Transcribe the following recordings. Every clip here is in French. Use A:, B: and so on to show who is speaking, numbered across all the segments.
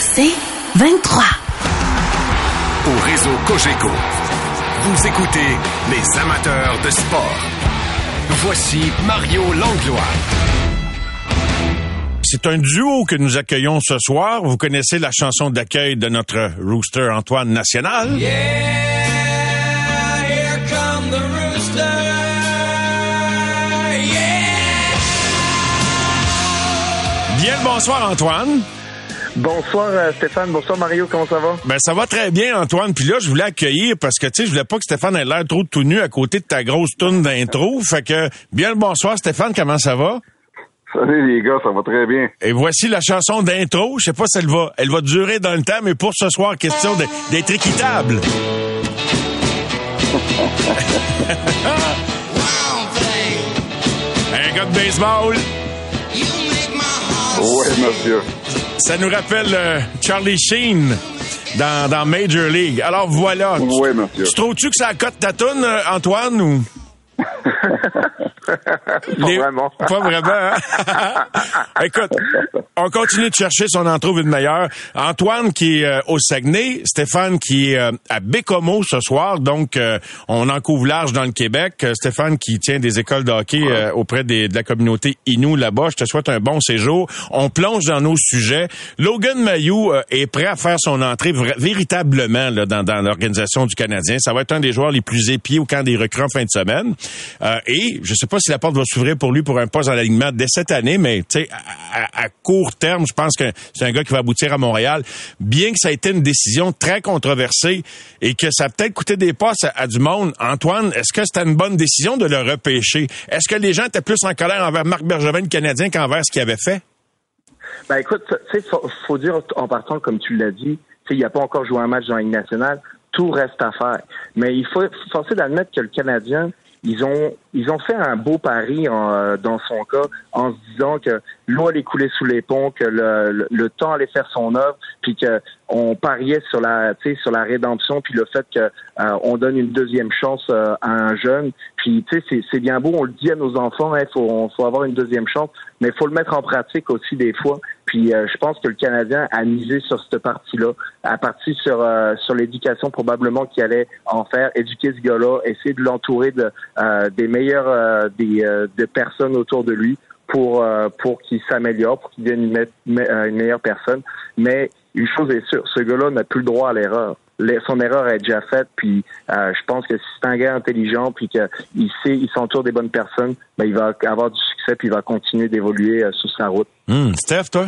A: C'est 23.
B: Au réseau Cogeco, vous écoutez les amateurs de sport. Voici Mario Langlois.
C: C'est un duo que nous accueillons ce soir. Vous connaissez la chanson d'accueil de notre rooster Antoine National.
D: Yeah, here come the rooster. Yeah.
C: Bien le bonsoir Antoine.
E: Bonsoir euh, Stéphane, bonsoir Mario, comment ça va?
C: Ben ça va très bien Antoine. Puis là je voulais accueillir parce que tu sais je voulais pas que Stéphane ait l'air trop tout nu à côté de ta grosse toune d'intro. Fait que bien le bonsoir Stéphane, comment ça va?
F: Salut les gars, ça va très bien.
C: Et voici la chanson d'intro. Je sais pas si elle va, elle va durer dans le temps, mais pour ce soir, question d'être équitable. Un gars de baseball,
D: you make my heart
F: Oui, monsieur.
C: Ça nous rappelle euh, Charlie Sheen dans, dans Major League. Alors voilà.
F: Oui.
C: Tu trouves-tu que ça cote ta toune, euh, Antoine, ou?
E: Pas
C: Les-
E: vraiment.
C: Pas vraiment, hein? Écoute, on continue de chercher si on en trouve une meilleure. Antoine qui est euh, au Saguenay, Stéphane qui est euh, à Bécomo ce soir, donc euh, on en couvre large dans le Québec. Stéphane qui tient des écoles de hockey auprès des- de la communauté Inou là-bas. Je te souhaite un bon séjour. On plonge dans nos sujets. Logan Mayou est prêt à faire son entrée véritablement là, dans, dans l'organisation du Canadien. Ça va être un des joueurs les plus épiés au camp des recrues en fin de semaine. Euh, et je sais pas si la porte va s'ouvrir pour lui pour un poste dans l'alignement dès cette année, mais tu sais, à, court terme, je pense que c'est un gars qui va aboutir à Montréal. Bien que ça ait été une décision très controversée et que ça a peut-être coûté des postes à, du monde, Antoine, est-ce que c'était une bonne décision de le repêcher? Est-ce que les gens étaient plus en colère envers Marc Bergevin, le Canadien, qu'envers ce qu'il avait fait?
E: Ben écoute, tu sais, faut, faut dire en partant, comme tu l'as dit, il n'a pas encore joué un match dans la Ligue nationale, tout reste à faire. Mais il faut forcer d'admettre que le Canadien, ils ont ils ont fait un beau pari en, euh, dans son cas en se disant que l'eau allait couler sous les ponts, que le, le, temps allait faire son œuvre, puis que on pariait sur la sur la rédemption, puis le fait que euh, on donne une deuxième chance euh, à un jeune. Puis tu sais c'est bien beau, on le dit à nos enfants, il faut faut avoir une deuxième chance, mais faut le mettre en pratique aussi des fois. Puis euh, je pense que le Canadien a misé sur cette partie-là, a parti sur euh, sur l'éducation probablement qu'il allait en faire, éduquer ce gars-là, essayer de l'entourer de euh, des meilleurs euh, des de personnes autour de lui pour pour qu'il s'améliore, pour qu'il devienne une, me- me- une meilleure personne. Mais une chose est sûre, ce gars-là n'a plus le droit à l'erreur. Son erreur est déjà faite, puis je pense que si c'est un gars intelligent, puis qu'il sait, il s'entoure des bonnes personnes, ben, il va avoir du succès, puis il va continuer d'évoluer sur sa route.
C: Hum, Steph, toi?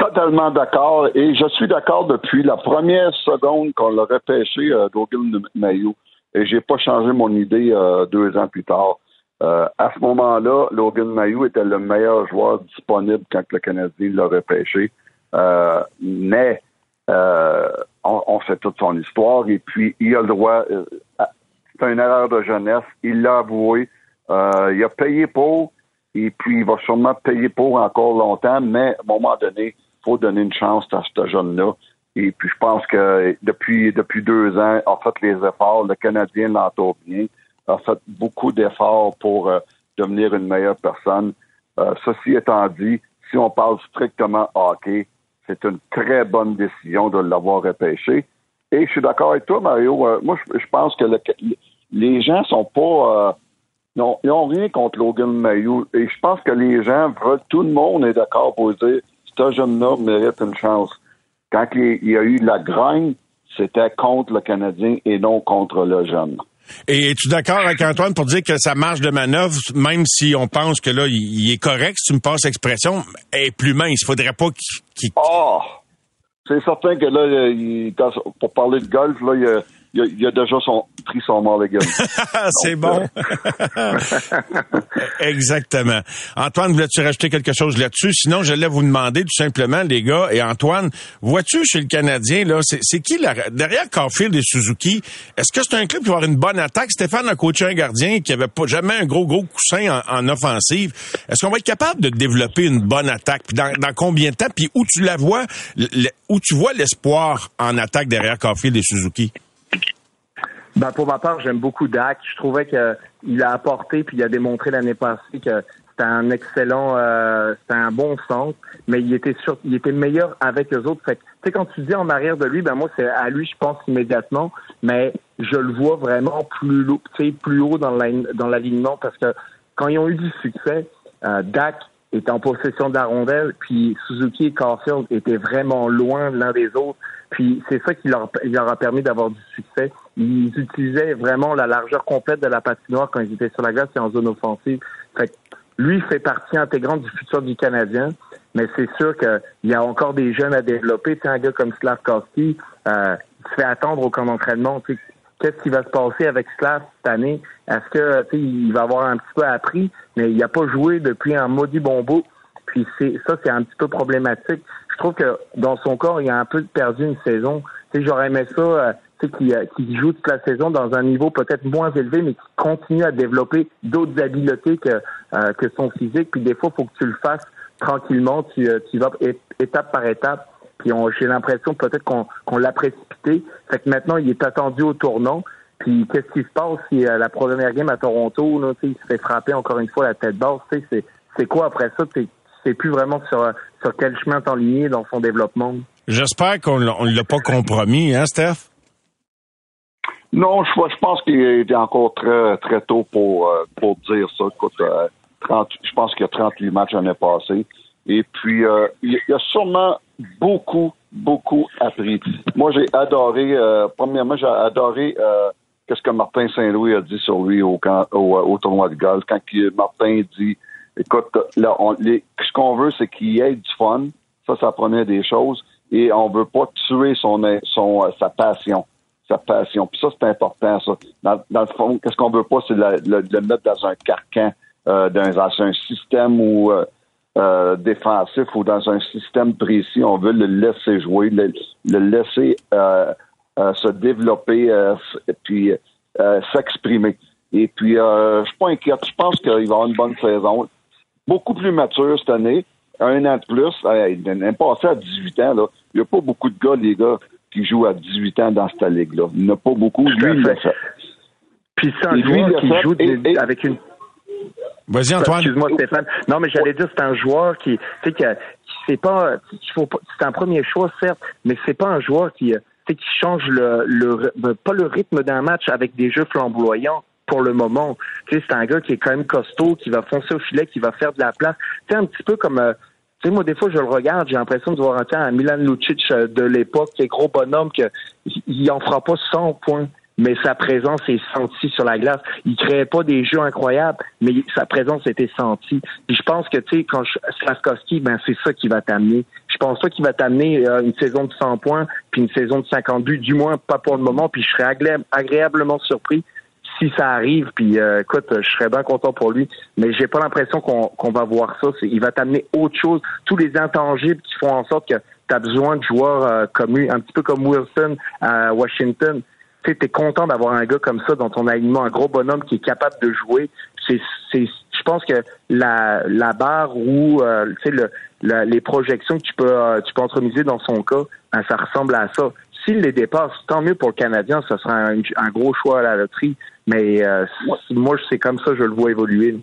F: Totalement d'accord. Et je suis d'accord depuis la première seconde qu'on l'a repêché, euh, Logan Mayou. Et j'ai pas changé mon idée euh, deux ans plus tard. Euh, à ce moment-là, Logan Mayou était le meilleur joueur disponible quand le Canadien l'a repêché. Euh, mais on, on sait toute son histoire et puis il a le droit. c'est une erreur de jeunesse. Il l'a avoué. Il a payé pour et puis il va sûrement payer pour encore longtemps, mais à un moment donné, faut donner une chance à ce jeune-là. Et puis je pense que depuis depuis deux ans, a fait les efforts. Le Canadien l'entoure bien, a fait beaucoup d'efforts pour euh, devenir une meilleure personne. Euh, ceci étant dit, si on parle strictement hockey, c'est une très bonne décision de l'avoir repêché. Et je suis d'accord avec toi, Mario. Euh, moi, je, pense que le- les gens sont pas euh, ils n'ont rien contre Logan Mayou. Et je pense que les gens veulent, tout le monde est d'accord pour dire ce jeune-là mérite une chance. Quand il y a eu la grogne, c'était contre le Canadien et non contre le jeune.
C: Et es-tu d'accord avec Antoine pour dire que sa marge de manœuvre, même si on pense que là, il, est correct, si tu me passes l'expression, est plus mince. Il faudrait pas qu'il... qu'il-
F: Oh! C'est certain que là, il- pour parler de golf, là, il a, il a- il a déjà son, pris son mulligan.
C: C'est bon. Exactement. Antoine, voulais-tu rajouter quelque chose là-dessus? Sinon, j'allais vous demander tout simplement, les gars, et Antoine, vois-tu chez le Canadien, là, c'est qui la- derrière Caulfield et Suzuki? Est-ce que c'est un club qui va avoir une bonne attaque? Stéphane a coaché un gardien qui avait pas jamais un gros, gros coussin en, en offensive. Est-ce qu'on va être capable de développer une bonne attaque? Puis dans, dans combien de temps? Puis où tu la vois, le- où tu vois l'espoir en attaque derrière Caulfield et Suzuki?
E: Ben, pour ma part, j'aime beaucoup Dak. Je trouvais que il a apporté puis il a démontré l'année passée que c'était un excellent, euh, c'était un bon centre, mais il était il était meilleur avec les autres. Fait tu sais, quand tu dis en arrière de lui, ben moi, c'est à lui, je pense immédiatement, mais je le vois vraiment plus, sais, plus haut dans l'align- dans l'alignement parce que quand ils ont eu du succès, euh, Dak était en possession de la rondelle, puis Suzuki et Caulfield étaient vraiment loin l'un des autres. Puis c'est ça qui leur, leur a permis d'avoir du succès. Ils utilisaient vraiment la largeur complète de la patinoire quand ils étaient sur la glace et en zone offensive. Fait que lui fait partie intégrante du futur du Canadien, mais c'est sûr qu'il y a encore des jeunes à développer. Tu sais, un gars comme Slavkovski, euh, se fait attendre au camp d'entraînement. Qu'est-ce qui va se passer avec Slav cette année? Est-ce que il va avoir un petit peu appris, mais il n'a pas joué depuis un maudit bon bout. Puis c'est ça, c'est un petit peu problématique. Je trouve que dans son corps, il a un peu perdu une saison. Tu sais, j'aurais aimé ça, euh, tu sais, qu'il euh, qu'il joue toute la saison dans un niveau peut-être moins élevé, mais qui continue à développer d'autres habiletés que euh, que son physique. Puis des fois, il faut que tu le fasses tranquillement. Tu, euh, tu vas étape par étape. Puis j'ai l'impression peut-être qu'on qu'on l'a précipité. Fait que maintenant, il est attendu au tournant. Puis qu'est-ce qui se passe si euh, la première game à Toronto, là, il se fait frapper encore une fois la tête basse? C'est quoi après ça? Sais, plus vraiment sur, sur quel chemin t'enligner dans son développement.
C: J'espère qu'on l'a- on l'a pas compromis, hein, Steph?
F: Non, je, je pense qu'il est encore très, très tôt pour, euh, pour dire ça. Écoute, euh, 30, je pense qu'il y a 38 matchs l'année passée. Et puis, euh, il il a sûrement beaucoup, beaucoup appris. Moi, j'ai adoré, euh, premièrement, j'ai adoré euh, qu'est-ce que Martin Saint-Louis a dit sur lui au, camp- au, au tournoi de golf. Quand Martin dit, écoute, là, on, les- ce qu'on veut, c'est qu'il y ait du fun. Ça, ça prenait des choses. Et on veut pas tuer son, son, euh, sa passion sa passion. Puis ça, c'est important, ça. Dans, le fond, qu'est-ce qu'on veut pas, c'est le, mettre dans un carcan, euh, dans, un système ou euh, euh, défensif ou dans un système précis. On veut le laisser jouer, le, le laisser euh, euh, se développer, puis s'exprimer. Et puis, je suis pas inquiète. Je pense qu'il va avoir une bonne saison. Beaucoup plus mature cette année. Un an de plus. Euh, Il est passé à 18 ans. Là. Il n'y a pas beaucoup de gars, les gars, qui jouent à 18 ans dans cette ligue-là. Il n'y en a pas beaucoup. Lui, il l'a
E: fait. Puis c'est un joueur qui joue
F: et-
E: des-
F: et-
E: avec une
C: Vas-y, Antoine.
E: Excuse-moi, Stéphane. Non, mais j'allais dire, c'est un joueur qui, tu sais, que c'est pas, faut pas, c'est un premier choix, certes, mais c'est pas un joueur qui, euh, tu sais, qui change le, le, le- pas le rythme d'un match avec des jeux flamboyants pour le moment. C'est un gars qui est quand même costaud, qui va foncer au filet, qui va faire de la place. Tu sais, un petit peu comme, euh, tu sais, moi, des fois, je le regarde, j'ai l'impression de voir un à Milan Lucic euh, de l'époque, qui est gros bonhomme, que il en fera pas 100 points mais sa présence est sentie sur la glace. Il créait pas des jeux incroyables, mais sa présence était sentie. Puis je pense que, tu sais, quand je- Slavkovski, ben c'est ça qui va t'amener. Je pense pas qu'il va t'amener euh, une saison de 100 points, puis une saison de 50 buts, du moins pas pour le moment, puis je serais agré- agréablement surpris si ça arrive, puis euh, écoute, je serais bien content pour lui, mais j'ai pas l'impression qu'on va voir ça. Il va t'amener autre chose, tous les intangibles qui font en sorte que tu as besoin de joueurs euh, comme lui, un petit peu comme Wilson à Washington. Tu t'es content d'avoir un gars comme ça dans ton alignement, un gros bonhomme qui est capable de jouer. Je pense que la, la barre ou euh, le, les projections que tu peux, euh, tu peux entremiser dans son cas, ben, ça ressemble à ça. S'il les dépasse, tant mieux pour le Canadien, ce sera un, un gros choix à la loterie. Mais euh, moi, c'est comme ça que je le vois évoluer.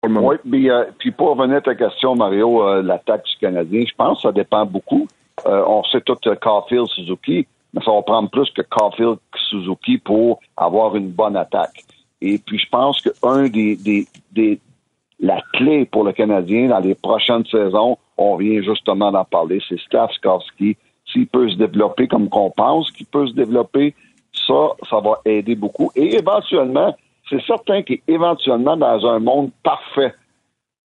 E: Pour le moment.
F: Oui, puis, euh, puis pour revenir à ta question, Mario, euh, l'attaque du Canadien, je pense que ça dépend beaucoup. Euh, on sait tout Caulfield, Suzuki, mais ça va prendre plus que Caulfield Suzuki pour avoir une bonne attaque. Et puis je pense que un des, des, des la clé pour le Canadien dans les prochaines saisons, on vient justement d'en parler, c'est Stavskovski. S'il peut se développer comme qu'on pense qu'il peut se développer, ça, ça va aider beaucoup. Et éventuellement, c'est certain qu'éventuellement, dans un monde parfait,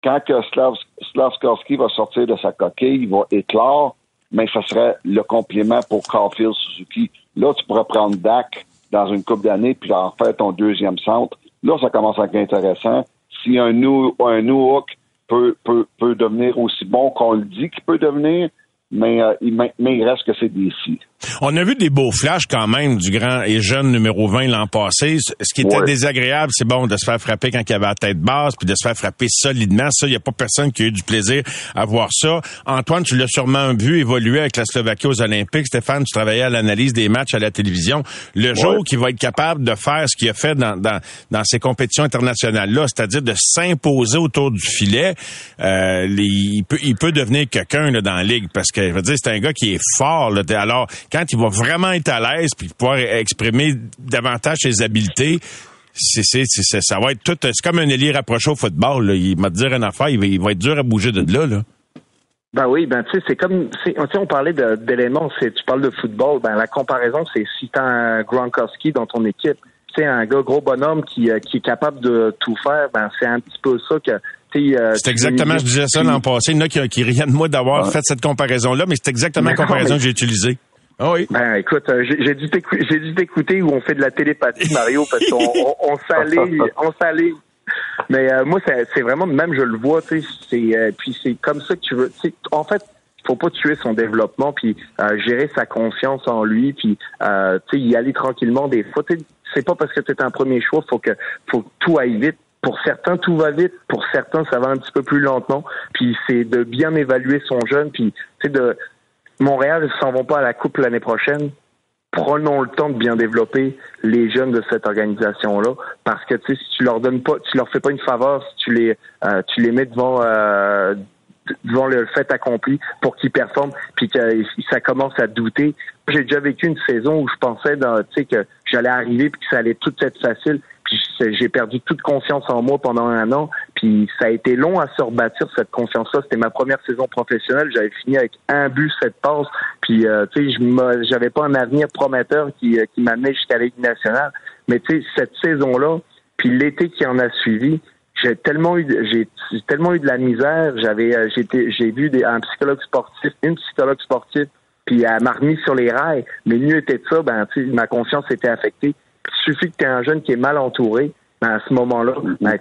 F: quand que Slav, va sortir de sa coquille, il va éclore, mais ça serait le complément pour Caulfield Suzuki. Là, tu pourrais prendre Dak dans une coupe d'années puis en faire ton deuxième centre. Là, ça commence à être intéressant. Si un new, un new hook peut, peut, peut devenir aussi bon qu'on le dit qu'il peut devenir, mais, euh, il, reste que c'est des.
C: On a vu des beaux flashs quand même du grand et jeune numéro 20 l'an passé. Ce qui était
F: Ouais.
C: désagréable, c'est bon de se faire frapper quand il y avait la tête basse, puis de se faire frapper solidement. Ça, il n'y a pas personne qui a eu du plaisir à voir ça. Antoine, tu l'as sûrement vu évoluer avec la Slovaquie aux Olympiques. Stéphane, tu travaillais à l'analyse des matchs à la télévision. Le jour qu'il va être capable de faire ce qu'il a fait dans, dans, dans ces compétitions internationales-là, c'est-à-dire de s'imposer autour du filet, euh, il, peut, il peut devenir quelqu'un là, dans la ligue parce que je veux dire, c'est un gars qui est fort. Là. Alors, quand il va vraiment être à l'aise puis pouvoir exprimer davantage ses habiletés, c'est, c'est, c'est- c'est- ça va être tout. C'est comme un ailier rapproché au football. Là. Il va te dire une affaire, il va, il va être dur à bouger de là. là.
E: Ben oui, ben tu sais, c'est comme, c'est- tu sais, on parlait de- d'éléments, c'est, tu parles de football, ben la comparaison, c'est si t'as un Gronkowski dans ton équipe, tu sais, un gars gros bonhomme qui, euh, qui est capable de tout faire, ben c'est un petit peu ça que, euh,
C: C'est exactement, je disais ça l'an passé. Il y en a qui, qui riaient de moi d'avoir
F: Ouais.
C: fait cette comparaison-là, mais c'est exactement la
E: Mais
C: comparaison
E: mais-
C: que j'ai utilisée. Ah oui.
E: Ben écoute, euh, j'ai dû t'écou- j'ai dû t'écouter où on fait de la télépathie, Mario, parce qu'on on, on s'allait, on s'allait. Mais euh, moi, c'est c'est vraiment même, je le vois, tu sais, c'est euh, puis c'est comme ça que tu veux. En fait, faut pas tuer son développement, puis euh, gérer sa confiance en lui, puis euh, tu sais, y aller tranquillement. Des fois, tu sais, c'est pas parce que tu es un premier choix, faut que faut que tout aille vite. Pour certains, tout va vite. Pour certains, ça va un petit peu plus lentement. Puis c'est de bien évaluer son jeune, puis tu sais de Montréal ne s'en vont pas à la coupe l'année prochaine. Prenons le temps de bien développer les jeunes de cette organisation-là, parce que tu sais, si tu leur donnes pas, tu leur fais pas une faveur, si tu les, euh, mets devant, euh, devant le fait accompli pour qu'ils performent, puis que ça commence à douter. J'ai déjà vécu une saison où je pensais, que j'allais arriver puis que ça allait tout être facile. J'ai perdu toute confiance en moi pendant un an. Puis ça a été long à se rebâtir cette confiance-là. C'était ma première saison professionnelle. J'avais fini avec un but, cette passe. Puis euh, tu sais, je j'avais pas un avenir prometteur qui, euh, m'amenait jusqu'à la nationale. Mais tu sais, cette saison-là, puis l'été qui en a suivi, j'ai tellement eu j'ai tellement eu de la misère. J'avais euh, j'étais j'ai vu un psychologue sportif, une psychologue sportive, puis elle m'a remis sur les rails. Mais mieux était de ça, ben ma confiance était affectée. Suffit que tu un jeune qui est mal entouré, ben à ce moment-là, ben,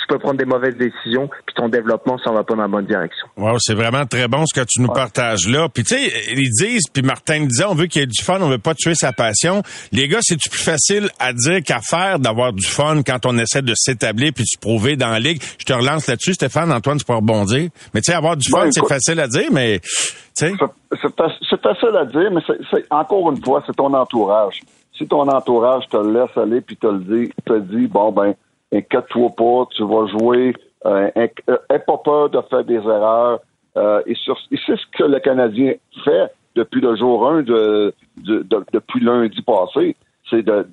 E: tu peux prendre des mauvaises décisions, puis ton développement s'en va pas dans la bonne direction.
C: Wow, c'est vraiment très bon ce que tu nous partages là. Puis tu sais, ils disent, puis Martin disait, on veut qu'il y ait du fun, on veut pas tuer sa passion. Les gars, c'est plus facile à dire qu'à faire d'avoir du fun quand on essaie de s'établir puis de se prouver dans la ligue? Je te relance là-dessus, Stéphane, Antoine, tu peux rebondir. Mais tu sais, avoir du fun, c'est facile à dire, mais tu sais.
F: C'est- C'est fac- c'est facile à dire, mais c'est encore une fois, c'est ton entourage. Si ton entourage te laisse aller puis te le dit, te dit bon ben, inquiète-toi pas, tu vas jouer, euh, euh, aie pas peur de faire des erreurs. Euh, et c'est ce que le Canadien fait depuis le jour 1 de, de- de- depuis lundi passé, c'est de,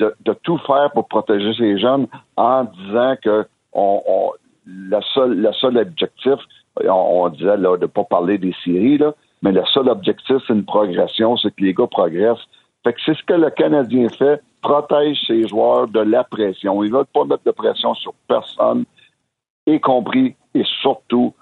F: tout faire pour protéger ces jeunes en disant que le seul objectif, on, disait là, de ne pas parler des séries, mais le seul objectif, c'est une progression, c'est que les gars progressent. Fait que c'est ce que le Canadien fait, protège ses joueurs de la pression. Ils veulent pas mettre de pression sur personne, y compris et surtout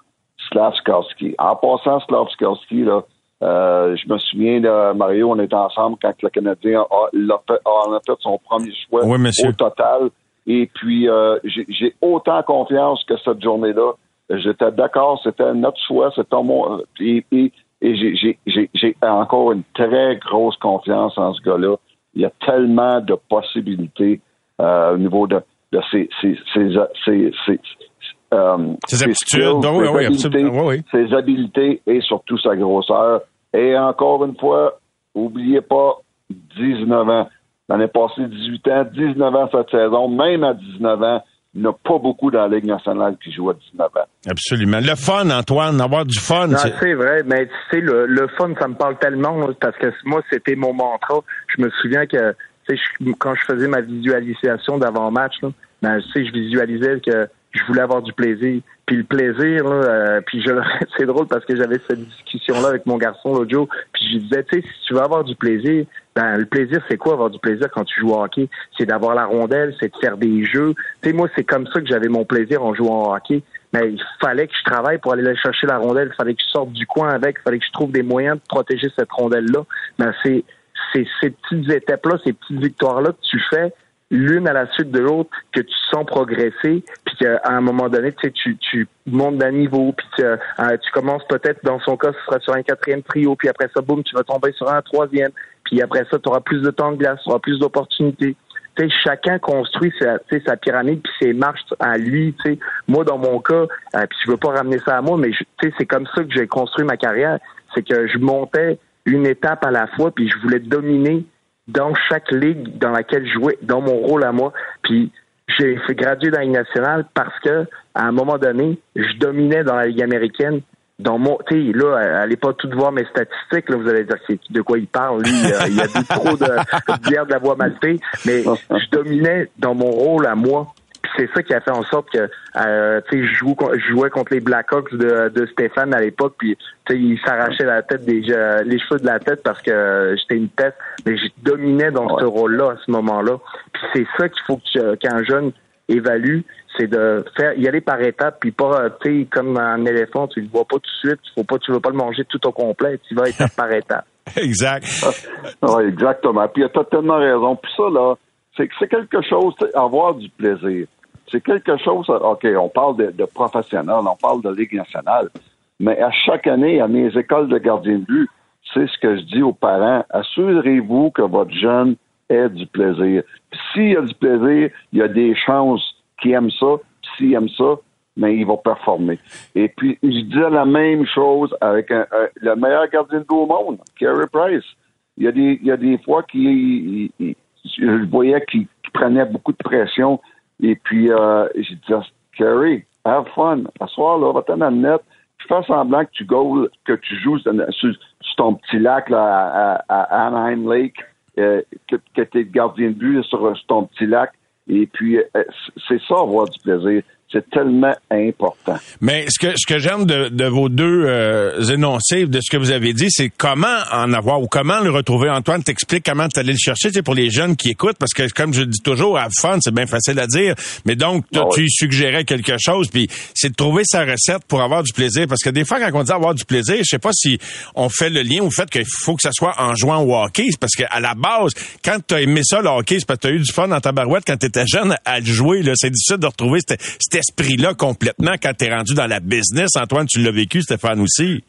F: Slavskowski. En passant Slavskowski, là, euh, je me souviens, là, Mario, on était ensemble quand le Canadien a, l'a fait, a- a fait son premier choix
C: Oui,
F: au total. Et puis, euh, j'ai j'ai autant confiance que cette journée-là. J'étais d'accord, c'était notre choix, c'était mon... Et, et, et j'ai- encore une très grosse confiance en ce gars-là. Il y a tellement de possibilités euh, au niveau de, de ses, ses, ses, ses, euh,
C: aptitudes,
F: skills,
C: oui, oui.
F: ses habiletés et surtout sa grosseur. Et encore une fois, oubliez pas, 19 ans. L'année passée, 18 ans, 19 ans cette saison, même à 19 ans, il n'y en a pas beaucoup dans la Ligue nationale qui jouent à 19 ans.
C: Absolument. Le fun, Antoine, avoir du fun.
E: Non,
C: c'est-
E: vrai, mais tu sais, le, le fun, ça me parle tellement, parce que moi, c'était mon mantra. Je me souviens que, tu sais, je- quand je faisais ma visualisation d'avant-match, là, ben, tu sais, je visualisais que je voulais avoir du plaisir. Puis le plaisir, là, euh, puis je, c'est drôle parce que j'avais cette discussion-là avec mon garçon l'autre jour, puis je lui disais, tu sais, si tu veux avoir du plaisir, ben le plaisir, c'est quoi? Avoir du plaisir quand tu joues au hockey? C'est d'avoir la rondelle, c'est de faire des jeux. Tu sais, moi, c'est comme ça que j'avais mon plaisir en jouant au hockey. Mais il fallait que je travaille pour aller chercher la rondelle, il fallait que je sorte du coin avec, il fallait que je trouve des moyens de protéger cette rondelle-là. Ben, c'est, c'est ces petites étapes-là, ces petites victoires-là que tu fais l'une à la suite de l'autre, que tu sens progresser, puis qu'à un moment donné, tu sais, tu, tu montes d'un niveau, puis que, euh, tu commences peut-être, dans son cas, ce sera sur un quatrième trio, puis après ça, boum, tu vas tomber sur un troisième. puis après ça, tu auras plus de temps de glace, tu auras plus d'opportunités. Tu sais, chacun construit sa, tu sa pyramide puis ses marches à lui. Tu sais, moi dans mon cas, euh, puis je veux pas ramener ça à moi, mais tu c'est comme ça que j'ai construit ma carrière. C'est que je montais une étape à la fois, puis je voulais dominer dans chaque ligue dans laquelle je jouais, dans mon rôle à moi. Puis j'ai fait graduer dans la Ligue nationale parce que à un moment donné, je dominais dans la Ligue américaine. Dans mon, tu sais, là, allez pas tout voir mes statistiques, là, vous allez dire c'est de quoi il parle, lui, euh, il a bu trop de, de bière de la voie maltée, mais je dominais dans mon rôle à moi. C'est ça qui a fait en sorte que, euh, tu sais, je jouais, je jouais contre les Blackhawks de, de Stéphane à l'époque, puis tu sais, il s'arrachait la tête des, euh, les cheveux de la tête parce que euh, j'étais une tête, mais je dominais dans ce rôle-là à ce moment-là. Puis c'est ça qu'il faut que- qu'un jeune évalue, c'est de faire y aller par étapes, puis pas, tu sais, comme un éléphant, tu le vois pas tout de suite, faut pas, tu veux pas le manger tout au complet, tu vas étape par étape.
C: Exact.
F: Oui, exactement. Puis tu as tellement raison. Puis ça, là, c'est que c'est quelque chose, tu sais, avoir du plaisir. C'est quelque chose, OK, on parle de, de professionnel, on parle de Ligue nationale, mais à chaque année, à mes écoles de gardien de but, c'est ce que je dis aux parents, assurez-vous que votre jeune ait du plaisir. S'il y a du plaisir, il y a des chances qu'il aime ça. S'il aime ça, mais il va performer. Et puis, je disais la même chose avec un- le meilleur gardien de but au monde, Carey Price. Il y a des, il y a des fois qu'il, il- il- je voyais qu'il prenait beaucoup de pression. Et puis, euh, j'ai dit, Carey, have fun. À soir, là, va-t'en le net. Puis fais semblant que tu que tu joues sur, ton petit lac, là, à, à- à Anaheim Lake, euh, que, tu es gardien de but sur, sur ton petit lac. Et puis, euh, c'est ça, avoir du plaisir. C'est tellement important.
C: Mais ce que ce que j'aime de, de vos deux euh, énoncés, de ce que vous avez dit, c'est comment en avoir ou comment le retrouver. Antoine, t'expliques comment tu allais le chercher, c'est pour les jeunes qui écoutent, parce que comme je dis toujours, à fun, c'est bien facile à dire, mais donc toi,
F: Ah oui.
C: tu suggérais quelque chose, puis c'est de trouver sa recette pour avoir du plaisir, parce que des fois quand on dit avoir du plaisir, je sais pas si on fait le lien au fait qu'il faut que ça soit en jouant au hockey, c'est parce qu'à la base, quand tu as aimé ça le hockey, c'est parce que tu as eu du fun dans ta barouette quand tu étais jeune à le jouer, là, c'est difficile de retrouver esprit-là complètement quand tu es rendu dans la business. Antoine, tu l'as vécu, Stéphane aussi.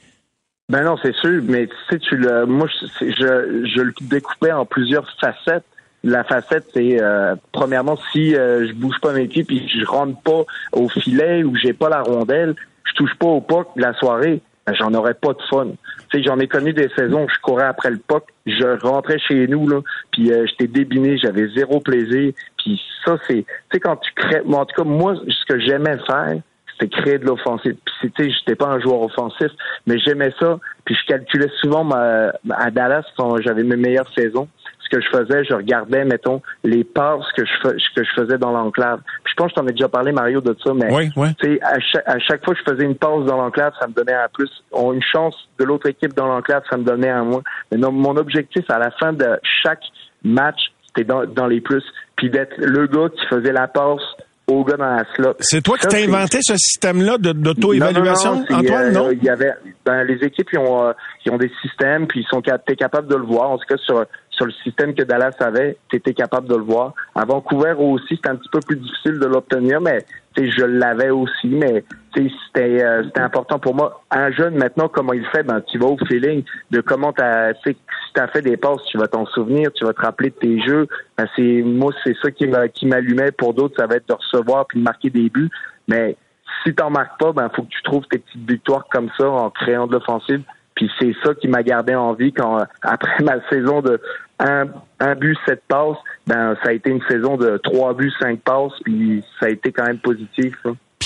E: Ben non, c'est sûr, mais tu sais, tu le, moi, je, je, le découpais en plusieurs facettes. La facette, c'est euh, premièrement si euh, je bouge pas mes pieds puis je rentre pas au filet ou j'ai pas la rondelle, je touche pas au puck de la soirée, j'en aurais pas de fun. Tu j'en ai connu des saisons où je courais après le puck, je rentrais chez nous là, puis euh, j'étais débiné, j'avais zéro plaisir. Puis ça, c'est, tu quand tu crées, moi, en tout cas, moi, ce que j'aimais faire, c'était créer de l'offensive. Puis tu sais, j'étais pas un joueur offensif, mais j'aimais ça. Puis je calculais souvent ma, à Dallas quand j'avais mes meilleures saisons. Ce que je faisais, je regardais, mettons, les passes que je fais- que je faisais dans l'enclave. Puis je pense que je t'en ai déjà parlé, Mario, de ça, mais
C: Oui, oui.
E: tu sais, à chaque, à chaque fois que je faisais une passe dans l'enclave, ça me donnait un plus. On- Une chance de l'autre équipe dans l'enclave, ça me donnait un moins. Mais non, mon objectif à la fin de chaque match, c'était dans, dans les plus. Puis d'être le gars qui faisait la passe au gars dans la slot.
C: C'est toi qui t'as inventé ce système-là d'auto-évaluation,
E: non, non,
C: Antoine,
E: euh,
C: non?
E: Il y avait, ben, les équipes, ils ont, euh, ils ont des systèmes, puis ils sont t'es capable de le voir. En tout cas, sur, sur le système que Dallas avait, tu étais capable de le voir. À Vancouver aussi, c'était un petit peu plus difficile de l'obtenir, mais je l'avais aussi, mais c'était, euh, important pour moi. Un jeune, maintenant, comment il fait, ben, tu vas au feeling de comment t'as, si t'as fait des passes, tu vas t'en souvenir, tu vas te rappeler de tes jeux. Ben, c'est, moi, c'est ça qui qui m'allumait. Pour d'autres, ça va être de recevoir puis de marquer des buts. Mais si t'en marques pas, ben faut que tu trouves tes petites victoires comme ça en créant de l'offensive. Puis c'est ça qui m'a gardé en vie quand euh, après ma saison de un, un but, sept passes, ben ça a été une saison de trois buts, cinq passes, puis ça a été quand même positif.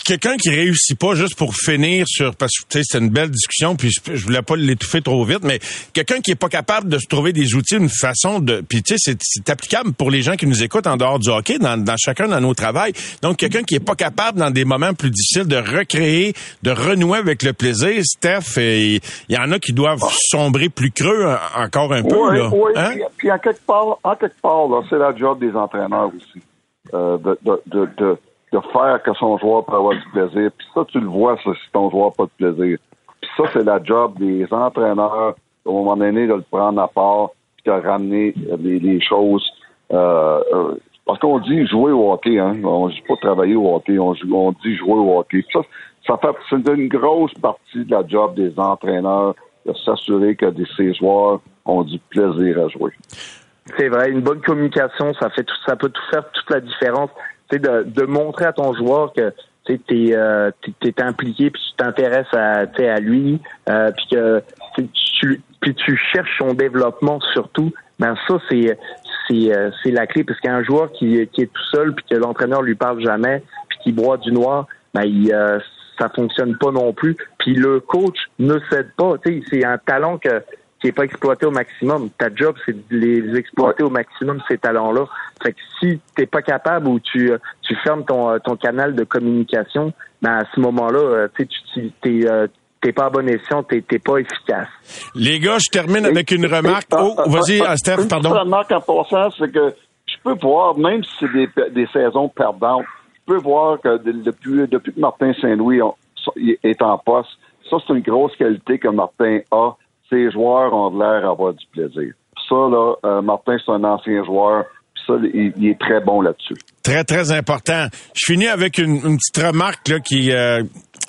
C: Quelqu'un qui réussit pas juste pour finir sur parce que tu sais c'est une belle discussion puis je, voulais pas l'étouffer trop vite mais quelqu'un qui est pas capable de se trouver des outils une façon de puis tu sais c'est, c'est applicable pour les gens qui nous écoutent en dehors du hockey dans, dans chacun dans nos travails donc quelqu'un qui est pas capable dans des moments plus difficiles de recréer de renouer avec le plaisir Steph il y en a qui doivent sombrer plus creux en- encore un peu là
F: oui.
C: Hein?
F: Puis, en quelque part, en quelque part, là, c'est la job des entraîneurs aussi. Euh, de, de, de, de, de faire que son joueur peut avoir du plaisir. Puis ça, tu le vois, ça, si ton joueur n'a pas de plaisir. Puis ça, c'est la job des entraîneurs, au moment donné, de le prendre à part, puis de ramener les choses. Euh, euh, parce qu'on dit jouer au hockey, hein. On dit pas travailler au hockey, on, dit jouer au hockey. Ça, ça fait, c'est une grosse partie de la job des entraîneurs, de s'assurer que des- ces joueurs ont du plaisir à jouer.
E: C'est vrai, une bonne communication, ça fait tout, ça peut tout faire toute la différence. De, de montrer à ton joueur que tu es, euh, t'es- impliqué puis tu t'intéresses à, à lui, euh, puis que tu- puis tu cherches son développement surtout. Ben ça c'est c'est euh, c'est la clé parce qu'un joueur qui, qui est tout seul puis que l'entraîneur lui parle jamais puis qui broie du noir, ben il euh, ça fonctionne pas non plus. Puis le coach ne cède pas. Tu sais, c'est un talent que qui est pas exploité au maximum. Ta job, c'est de les exploiter au maximum ces talents-là. Fait que si t'es pas capable ou tu euh, tu fermes ton euh, ton canal de communication, ben à ce moment-là, euh, tu t'es t'es pas à bon escient, t'es t'es pas efficace.
C: Les gars, je termine avec une remarque. Oh, vas-y, ah, Steph,
F: Une
C: pardon.
F: petite remarque en passant, c'est que je peux voir, même si c'est des, des saisons perdantes, je peux voir que de- depuis, depuis que Martin Saint-Louis est en poste, ça, c'est une grosse qualité que Martin a. Ses joueurs ont l'air d'avoir du plaisir. Ça, là, euh, Martin, c'est un ancien joueur. Ça, il, est très bon là-dessus.
C: Très, très important. Je finis avec une, une petite remarque là, qui, euh,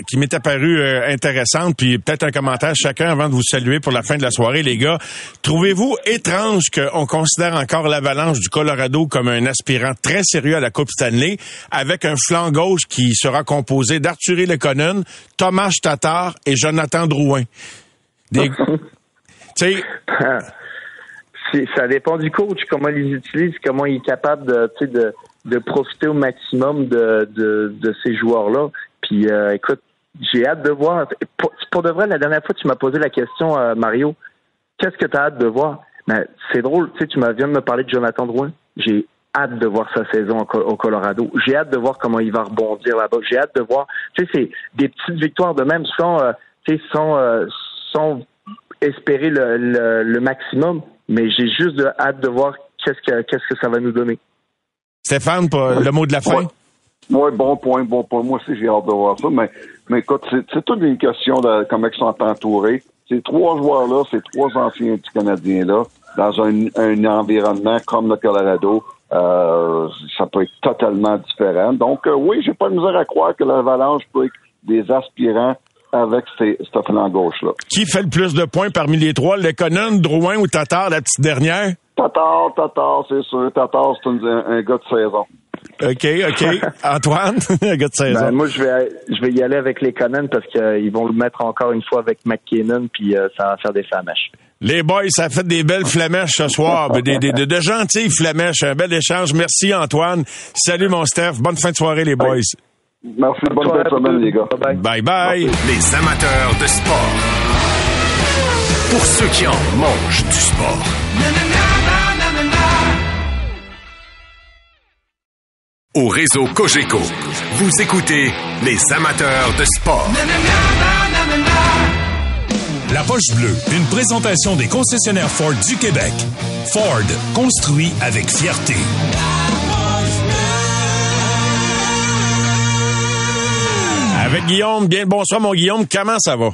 C: qui m'est apparue euh, intéressante, puis peut-être un commentaire chacun avant de vous saluer pour la fin de la soirée, les gars. Trouvez-vous étrange qu'on considère encore l'Avalanche du Colorado comme un aspirant très sérieux à la Coupe Stanley, avec un flanc gauche qui sera composé d'Arthur Lekonen, Thomas Tatar et Jonathan Drouin? Des... tu sais,
E: C'est- ça dépend du coach, comment il les utilise, comment il est capable de, de, de profiter au maximum de, de, de ces joueurs-là. Puis, euh, écoute, j'ai hâte de voir. Pour, pour de vrai, la dernière fois, tu m'as posé la question, euh, Mario, qu'est-ce que tu as hâte de voir? Ben, c'est drôle, tu sais, tu m'as- viens de me parler de Jonathan Drouin. J'ai hâte de voir sa saison au, Co- au Colorado. J'ai hâte de voir comment il va rebondir là-bas. J'ai hâte de voir, tu sais, c'est des petites victoires de même sans, euh, tu sais, sans, euh, sans espérer le, le, le maximum, mais j'ai juste de, hâte de voir qu'est-ce que qu'est-ce que ça va nous donner.
C: Stéphane, pour le mot de la fin?
F: Ouais. Oui, bon point, bon point. Moi aussi, j'ai hâte de voir ça. Mais, mais écoute, c'est, c'est toute une question de comment ils sont entourés. Ces trois joueurs-là, ces trois anciens du Canadiens-là, dans un, un environnement comme le Colorado, euh, ça peut être totalement différent. Donc, euh, oui, j'ai pas de misère à croire que l'Avalanche peut être des aspirants avec ces, ce flanc gauche-là.
C: Qui fait le plus de points parmi les trois? Lekonen, Drouin ou Tatar, la petite dernière?
F: Tatar, Tatar, c'est sûr. Tatar, c'est un, un gars de saison.
C: OK, OK. Antoine, un gars de 16
E: Ben, moi, je vais je vais y aller avec les Conan parce qu'ils vont le mettre encore une fois avec McKinnon, puis euh, ça va faire des flamèches.
C: Les boys, ça fait des belles flamèches ce soir. Des, des, des- de gentilles flamèches. Un bel échange. Merci, Antoine. Salut, mon Steph. Bonne fin de soirée, les boys.
F: Merci, bonne fin de semaine, les gars.
E: Bye bye.
C: Bye bye.
B: Les amateurs de sport. Pour ceux qui en mangent du sport. Au réseau Cogeco, vous écoutez les amateurs de sport.
A: La poche bleue, une présentation des concessionnaires Ford du Québec. Ford, construit avec fierté.
C: Avec Guillaume. Bien bonsoir, mon Guillaume. Comment ça va?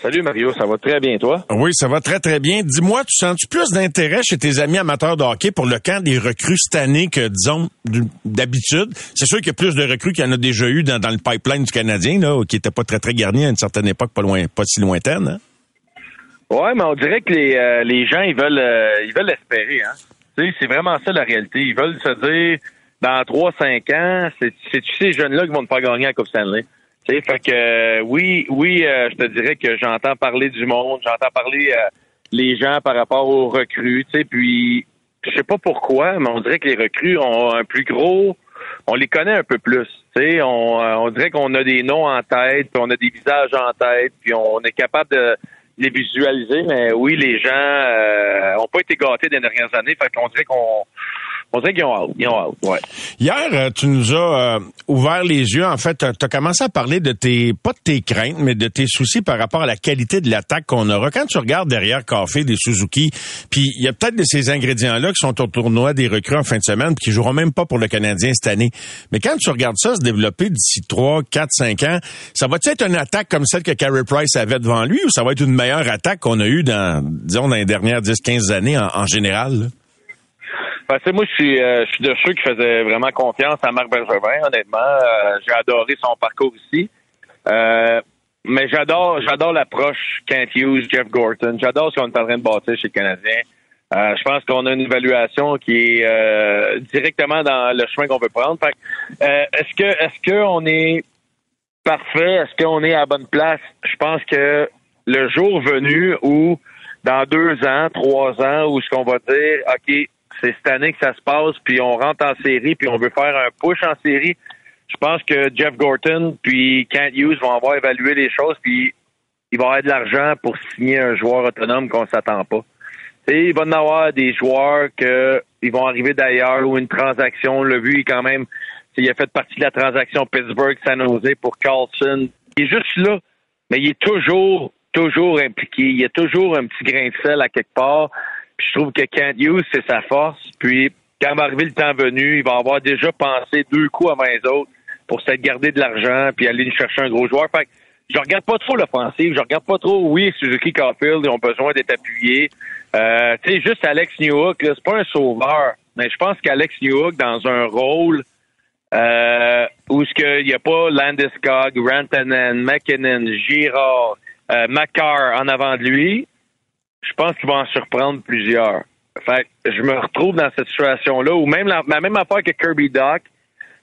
G: Salut Mario, ça va très bien toi?
C: Oui, ça va très, très bien. Dis-moi, tu sens-tu plus d'intérêt chez tes amis amateurs de hockey pour le camp des recrues cette année que, disons, d'habitude? C'est sûr qu'il y a plus de recrues qu'il y en a déjà eu dans, dans le pipeline du Canadien, là, qui était pas très, très garni à une certaine époque, pas loin, pas si lointaine, hein?
G: Ouais, mais on dirait que les, euh, les gens ils veulent euh, ils veulent l'espérer, hein. C'est vraiment ça la réalité. Ils veulent se dire dans 3-5 ans, c'est c'est ces jeunes-là qui vont te faire gagner la Coupe Stanley? Tu sais, fait que euh, oui, oui, euh, je te dirais que j'entends parler du monde, j'entends parler euh, les gens par rapport aux recrues, tu puis je sais pas pourquoi, mais on dirait que les recrues ont un plus gros on les connaît un peu plus. Tu sais, on, euh, on dirait qu'on a des noms en tête, puis on a des visages en tête, puis on est capable de les visualiser, mais oui, les gens euh, ont pas été gâtés des dernières années, fait qu'on dirait qu'on on dirait qu'ils ont. Ils ont ouais.
C: Hier, euh, tu nous as euh, ouvert les yeux. En fait, tu as commencé à parler de tes, pas de tes craintes, mais de tes soucis par rapport à la qualité de l'attaque qu'on aura. Quand tu regardes derrière Café des Suzuki, puis il y a peut-être de ces ingrédients-là qui sont au tournoi des recrues en fin de semaine, puis qui joueront même pas pour le Canadien cette année. Mais quand tu regardes ça se développer d'ici 3, 4, 5 ans, ça va-tu être une attaque comme celle que Carey Price avait devant lui, ou ça va être une meilleure attaque qu'on a eue dans, disons, dans les dernières 10, 15 années en, général?
G: Ben, moi, je suis, euh, je suis de ceux qui faisaient vraiment confiance à Marc Bergevin, honnêtement. Euh, J'ai adoré son parcours ici. Euh, mais j'adore, j'adore l'approche Kent Hughes, Jeff Gorton. J'adore ce qu'on est en train de bâtir chez le Canadien. Euh, je pense qu'on a une évaluation qui est directement dans le chemin qu'on veut prendre. Est-ce que est-ce qu'on est parfait? Est-ce qu'on est à la bonne place? Je pense que le jour venu où dans deux ans, trois ans, où ce qu'on va dire, OK, c'est cette année que ça se passe, puis on rentre en série, puis on veut faire un push en série. Je pense que Jeff Gorton puis Kent Hughes vont avoir évalué les choses, puis il va y avoir de l'argent pour signer un joueur autonome qu'on s'attend pas. Et il va y avoir des joueurs que ils vont arriver d'ailleurs ou une transaction. On l'a vu quand même. Il a fait partie de la transaction Pittsburgh-San Jose pour Carlson. Il est juste là, mais il est toujours, toujours impliqué. Il y a toujours un petit grain de sel à quelque part. Je trouve que Kent Hughes, c'est sa force. Puis quand va arriver le temps venu, il va avoir déjà pensé deux coups avant les autres pour se garder de l'argent puis aller chercher un gros joueur. Fait que je regarde pas trop l'offensive. Je regarde pas trop, oui, Suzuki Caulfield, ils ont besoin d'être appuyés. Euh, tu sais, juste Alex Newhook, c'est pas un sauveur. Mais je pense qu'Alex Newhook, dans un rôle euh, où ce qu'il n'y a pas Landeskog, Rantanen, McKinnon, Girard, euh, en avant de lui, je pense qu'il va en surprendre plusieurs. Fait que je me retrouve dans cette situation-là, ou même la, la même affaire que Kirby Doc,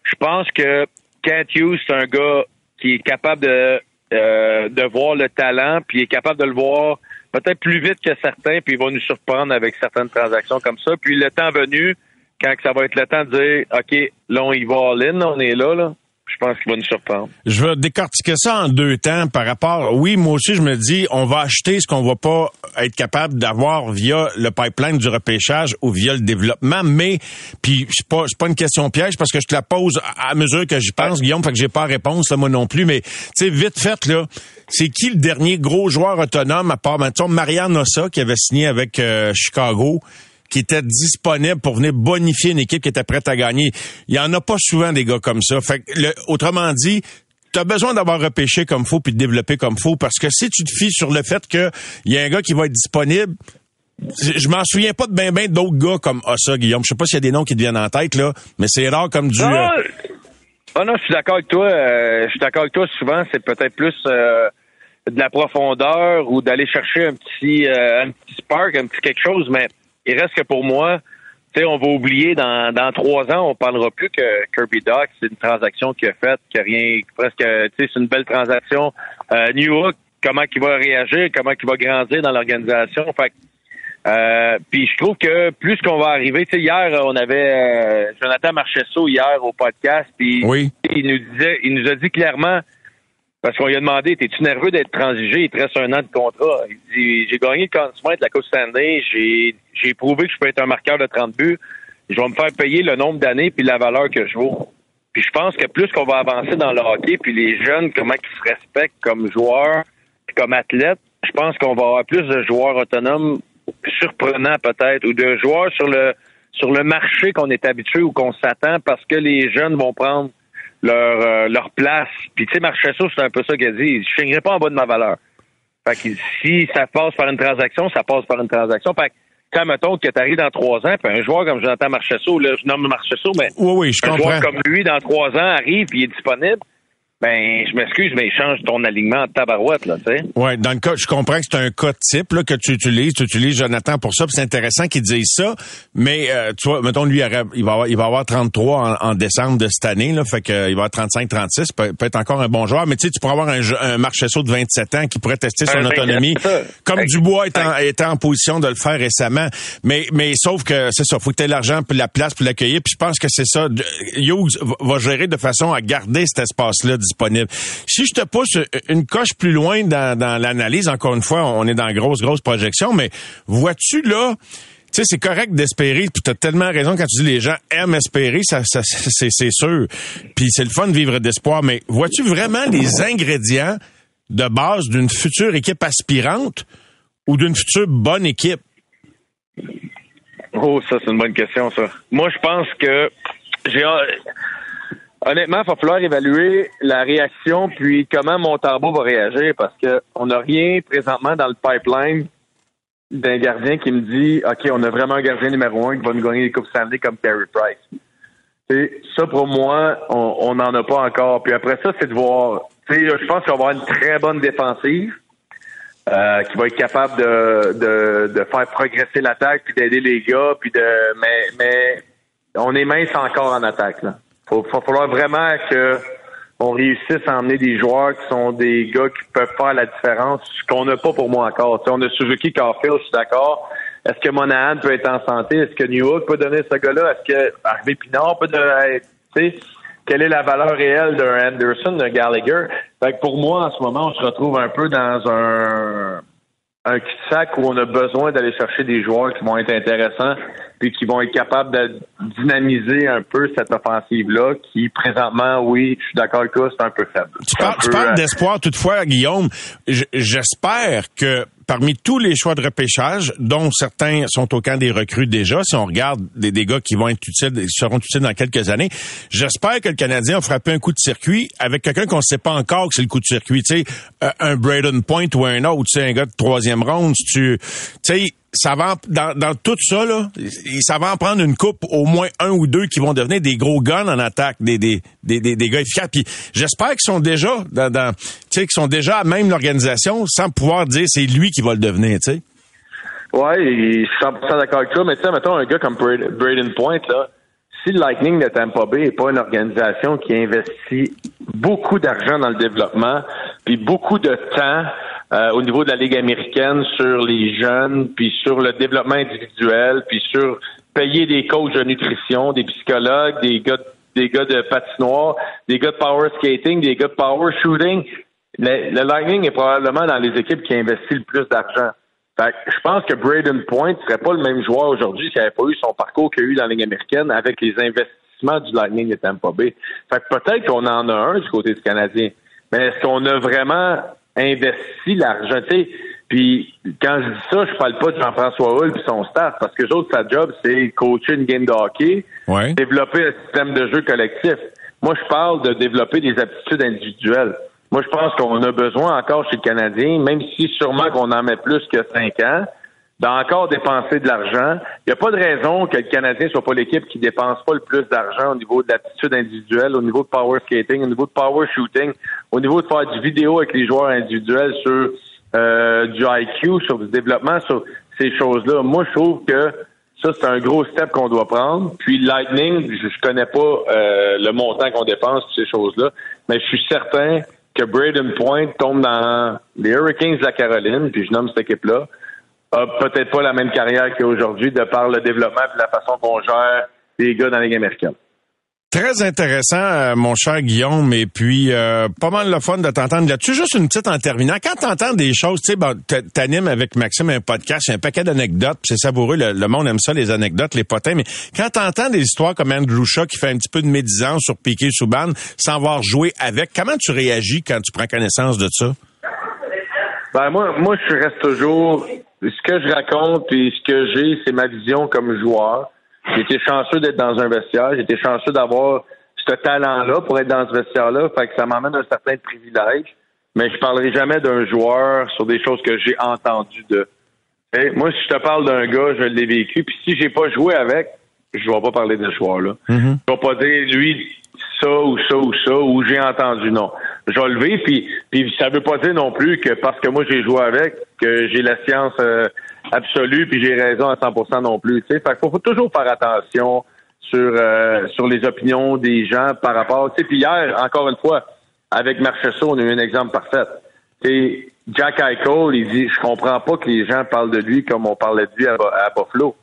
G: je pense que Kent Hughes, c'est un gars qui est capable de, euh, de voir le talent, puis il est capable de le voir peut-être plus vite que certains, puis il va nous surprendre avec certaines transactions comme ça. Puis le temps venu, quand ça va être le temps de dire, OK, là, on y va all-in, on est là, là, je pense qu'il va nous surprendre.
C: Je vais décortiquer ça en deux temps par rapport. Oui, moi aussi, je me dis, on va acheter ce qu'on va pas être capable d'avoir via le pipeline du repêchage ou via le développement. Mais, puis c'est pas, c'est pas une question piège parce que je te la pose à mesure que j'y pense, Guillaume, fait que j'ai pas réponse, là, moi non plus. Mais, tu sais, vite fait, là, c'est qui le dernier gros joueur autonome à part, mettons, Marianne Ossa qui avait signé avec euh, Chicago? Qui était disponible pour venir bonifier une équipe qui était prête à gagner. Il y en a pas souvent des gars comme ça. Fait que, le- autrement dit, tu as besoin d'avoir repêché comme faut puis de développer comme faut parce que si tu te fies sur le fait que il y a un gars qui va être disponible, je m'en souviens pas de ben ben d'autres gars comme ça, Guillaume. Je sais pas s'il y a des noms qui te viennent en tête là, mais c'est rare comme du. Euh,
G: ah non, je suis d'accord avec toi. euh, je suis d'accord avec toi. Souvent, c'est peut-être plus euh, de la profondeur ou d'aller chercher un petit, euh, un petit spark, un petit quelque chose. Mais il reste que pour moi, tu sais, on va oublier dans, dans trois ans, on parlera plus que Kirby Doc, c'est une transaction qu'il a faite, qui a rien, presque, tu sais, c'est une belle transaction. Euh, New York, comment il va réagir, comment il va grandir dans l'organisation. Fait que, euh, puis je trouve que plus qu'on va arriver, tu sais, hier, on avait euh, Jonathan Marchesso hier au podcast, puis
C: Oui.
G: il nous disait, il nous a dit clairement, parce qu'on lui a demandé, es-tu nerveux d'être transigé? Il te reste un an de contrat. Il dit, j'ai gagné le Conn Smythe de la Coupe Stanley, j'ai, j'ai prouvé que je peux être un marqueur de 30 buts. Je vais me faire payer le nombre d'années puis la valeur que je vaux. Puis je pense que plus qu'on va avancer dans le hockey, puis les jeunes, comment ils se respectent comme joueurs, puis comme athlètes, je pense qu'on va avoir plus de joueurs autonomes surprenants peut-être, ou de joueurs sur le sur le marché qu'on est habitué ou qu'on s'attend parce que les jeunes vont prendre leur euh, leur place. Puis tu sais, Marchesso, c'est un peu ça qu'il a dit. Je finirai pas en bas de ma valeur. Fait que si ça passe par une transaction, ça passe par une transaction. Fait que quand mettons que tu arrives dans trois ans, puis un joueur comme Jonathan Marchesso, là, je nomme Marchesso, mais
C: Oui, oui, je
G: un
C: comprends.
G: joueur comme lui, dans trois ans, arrive puis il est disponible, ben je m'excuse, mais il change ton alignement de tabarouette, là, tu sais.
C: Ouais, dans le cas, je comprends que c'est un cas type là, que tu utilises. Tu utilises Jonathan pour ça, puis c'est intéressant qu'il dise ça. Mais euh, tu vois, mettons lui, il, va avoir, il va avoir 33 en, en décembre de cette année, là, fait que euh, il va avoir 35, 36, peut, peut être encore un bon joueur. Mais tu sais, tu pourrais avoir un, un Marchesso de 27 ans qui pourrait tester son
G: Un 27,
C: autonomie, comme. Dubois est en, était en position de le faire récemment. Mais mais sauf que c'est ça, faut que tu aies l'argent puis la place pour l'accueillir. Puis je pense que c'est ça. Hughes va- va gérer de façon à garder cet espace-là Si je te pousse une coche plus loin dans, l'analyse, encore une fois, on est dans grosse, grosse projection, mais vois-tu là, tu sais, c'est correct d'espérer, puis tu as tellement raison quand tu dis les gens aiment espérer, ça, c'est sûr. Puis c'est le fun de vivre d'espoir, mais vois-tu vraiment les ingrédients de base d'une future équipe aspirante ou d'une future bonne équipe?
G: Oh, ça, c'est une bonne question, ça. Moi, je pense que j'ai. Honnêtement, il va falloir évaluer la réaction puis comment Montembeau va réagir parce que on n'a rien présentement dans le pipeline d'un gardien qui me dit OK, on a vraiment un gardien numéro un qui va nous gagner les Coupes Stanley comme Carey Price. Et ça, pour moi, on n'en a pas encore. Puis après ça, c'est de voir je pense qu'on va avoir une très bonne défensive. euh, qui va être capable de faire progresser l'attaque puis d'aider les gars puis de mais mais on est mince encore en attaque là. Faut, faut falloir vraiment que on réussisse à emmener des joueurs qui sont des gars qui peuvent faire la différence, ce qu'on n'a pas pour moi encore. On a Suzuki Carfield, je suis d'accord. Est-ce que Monahan peut être en santé? Est-ce que Newhook peut donner ce gars-là? Est-ce que Harvey Pinard peut donner, quelle est la valeur réelle d'un Anderson, d'un Gallagher? Fait que pour moi, en ce moment, on se retrouve un peu dans un, un cul-de-sac où on a besoin d'aller chercher des joueurs qui vont être intéressants puis qui vont être capables de dynamiser un peu cette offensive-là qui, présentement, oui, je suis d'accord avec toi, c'est un peu faible.
C: Tu parles, tu
G: peu,
C: parles
G: euh,
C: d'espoir toutefois, Guillaume. J'espère que parmi tous les choix de repêchage, dont certains sont au camp des recrues déjà, si on regarde des, des gars qui vont être utiles, seront utiles dans quelques années, j'espère que le Canadien a frappé un coup de circuit avec quelqu'un qu'on ne sait pas encore que c'est le coup de circuit. Tu sais, euh, un Braden Point ou un autre, tu sais, un gars de troisième ronde, tu sais, ça va dans, dans tout ça là, ça va en prendre une coupe au moins un ou deux qui vont devenir des gros guns en attaque, des des des des, des gars efficaces. Puis j'espère qu'ils sont déjà dans, tu sais qu'ils sont déjà à même l'organisation sans pouvoir dire c'est lui qui va le devenir, tu sais.
G: Ouais, et je suis 100% d'accord avec toi, mais tu sais, mettons un gars comme Brad- Braden Point, là, si le Lightning de Tampa Bay n'est pas une organisation qui investit beaucoup d'argent dans le développement, puis beaucoup de temps euh, au niveau de la Ligue américaine sur les jeunes, puis sur le développement individuel, puis sur payer des coachs de nutrition, des psychologues, des gars, des gars de patinoire, des gars de power skating, des gars de power shooting, le, le Lightning est probablement dans les équipes qui investissent le plus d'argent. Fait que je pense que Braden Point serait pas le même joueur aujourd'hui s'il n'avait pas eu son parcours qu'il a eu dans la Ligue américaine avec les investissements du Lightning de Tampa Bay. Fait que peut-être qu'on en a un du côté du Canadien. Mais est-ce qu'on a vraiment investi l'argent? Tu sais, Puis quand je dis ça, je parle pas de Jean-François Hull et son staff, parce que autres, sa job, c'est coacher une game de hockey,
C: Ouais.
G: développer un système de jeu collectif. Moi, je parle de développer des aptitudes individuelles. Moi, je pense qu'on a besoin encore chez le Canadien, même si sûrement qu'on en met plus que cinq ans, d'encore dépenser de l'argent. Il n'y a pas de raison que le Canadien soit pas l'équipe qui dépense pas le plus d'argent au niveau de l'aptitude individuelle, au niveau de power skating, au niveau de power shooting, au niveau de faire du vidéo avec les joueurs individuels sur euh, du IQ, sur du développement, sur ces choses-là. Moi, je trouve que ça, c'est un gros step qu'on doit prendre. Puis Lightning, je, je connais pas euh, le montant qu'on dépense sur ces choses-là, mais je suis certain que Braden Point tombe dans les Hurricanes de la Caroline, puis je nomme cette équipe-là, a peut-être pas la même carrière qu'aujourd'hui de par le développement et la façon qu'on gère les gars dans la Ligue américaine.
C: Très intéressant, euh, mon cher Guillaume, et puis euh, pas mal le fun de t'entendre là-dessus. Juste une petite en terminant. Quand t'entends des choses, tu sais, bon, t- t'animes avec Maxime un podcast, un paquet d'anecdotes, puis c'est savoureux, le, le monde aime ça, les anecdotes, les potins, mais quand t'entends des histoires comme Andrew Shaw qui fait un petit peu de médisance sur Piqué Souban sans avoir joué avec, comment tu réagis quand tu prends connaissance de ça?
G: Ben moi, moi, je reste toujours. Ce que je raconte et ce que j'ai, c'est ma vision comme joueur. Été chanceux d'être dans un vestiaire. Été chanceux d'avoir ce talent-là pour être dans ce vestiaire-là. Fait que ça m'amène un certain privilège. Mais je parlerai jamais d'un joueur sur des choses que j'ai entendues de. Hey, moi, si je te parle d'un gars, je l'ai vécu. Puis si j'ai pas joué avec, je vais pas parler de ce joueur-là. Je vais pas dire lui ça ou ça ou ça ou j'ai entendu non. Je vais lever puis puis ça veut pas dire non plus que parce que moi j'ai joué avec que j'ai la science euh, absolue puis j'ai raison à 100% non plus. Tu sais, faut, faut toujours faire attention sur euh, sur les opinions des gens par rapport. Tu sais, puis hier encore une fois avec Marchesso, on a eu un exemple parfait. Tu Jack Eichel, il dit je comprends pas que les gens parlent de lui comme on parlait de lui à, à Buffalo.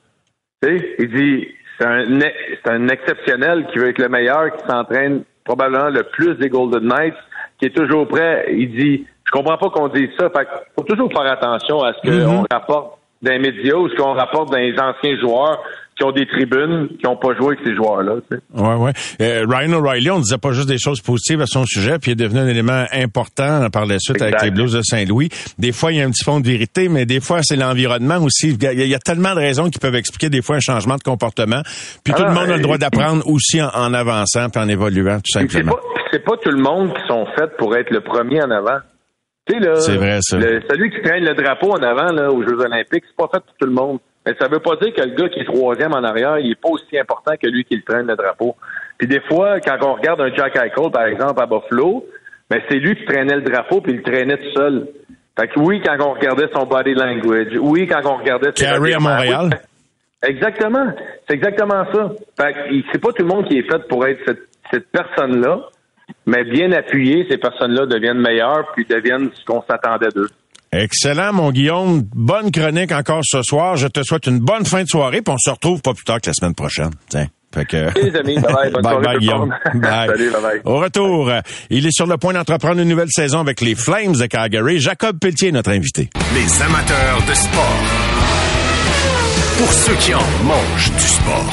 G: Tu sais, il dit c'est un, c'est un exceptionnel qui veut être le meilleur, qui s'entraîne probablement le plus des Golden Knights, qui est toujours prêt. Il dit, comprends pas qu'on dise ça. Fait faut toujours faire attention à ce qu'on rapporte d'un média ou ce qu'on rapporte d'un anciens joueurs qui ont des tribunes, qui n'ont pas joué avec ces joueurs-là.
C: Ouais, ouais. Euh, Ryan O'Reilly, on disait pas juste des choses positives à son sujet, puis il est devenu un élément important par la suite avec les Blues de Saint-Louis. Des fois, il y a un petit fond de vérité, mais des fois, c'est l'environnement aussi. Il y, a, il y a tellement de raisons qui peuvent expliquer des fois un changement de comportement. Puis tout
G: Ah,
C: le monde a le droit d'apprendre aussi en, en avançant puis en évoluant, tout
G: Puis C'est
C: simplement.
G: pas, c'est pas tout le monde qui sont faits pour être le premier en avant. Tu sais, là.
C: C'est vrai, ça.
G: le- celui qui traîne le drapeau en avant, là, aux Jeux Olympiques, c'est pas fait pour tout le monde. Mais ça veut pas dire que le gars qui est troisième en arrière, il est pas aussi important que lui qui le traîne le drapeau. Puis des fois, quand on regarde un Jack Eichel, par exemple, à Buffalo, Mais c'est lui qui traînait le drapeau, puis il le traînait tout seul. Fait que oui, quand on regardait son body language, oui, quand on regardait ses
C: Carrie à Montréal.
G: oui, Exactement. C'est exactement ça. Fait que c'est pas tout le monde qui est fait pour être cette, cette personne-là, mais bien appuyé, ces personnes-là deviennent meilleures puis deviennent ce qu'on s'attendait d'eux.
C: Excellent, mon Guillaume. Bonne chronique encore ce soir. Je te souhaite une bonne fin de soirée, puis on se retrouve pas plus tard que la semaine prochaine. Tiens. Fait que...
G: Les amis, bye bye, bonne
C: Bye bye, Guillaume. Bye.
G: Salut, bye bye.
C: Au retour, il est sur le point d'entreprendre une nouvelle saison avec les Flames de Calgary. Jacob Pelletier est notre invité.
B: Les amateurs de sport. Pour ceux qui en mangent du sport.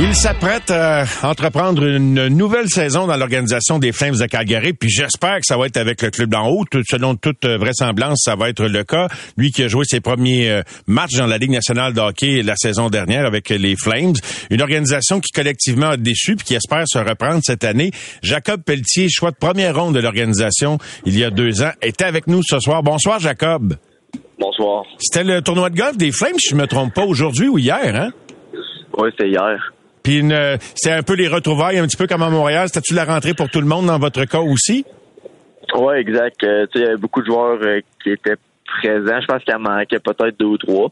C: Il s'apprête à entreprendre une nouvelle saison dans l'organisation des Flames de Calgary, puis j'espère que ça va être avec le club d'en haut. Tout- selon toute vraisemblance, ça va être le cas. Lui qui a joué ses premiers euh, matchs dans la Ligue nationale de hockey la saison dernière avec les Flames, une organisation qui collectivement a déçu puis qui espère se reprendre cette année. Jacob Pelletier, choix de première ronde de l'organisation il y a deux ans, était avec nous ce soir. Bonsoir Jacob.
H: Bonsoir.
C: C'était le tournoi de golf des Flames, si je me trompe pas, aujourd'hui ou hier, hein?
H: Oui, c'était hier.
C: Puis euh, c'est un peu les retrouvailles, un petit peu comme à Montréal. C'était-tu la rentrée pour tout le monde dans votre cas aussi?
H: Oui, exact. Euh, il y avait beaucoup de joueurs euh, qui étaient présents. Je pense qu'il en manquait peut-être deux ou trois.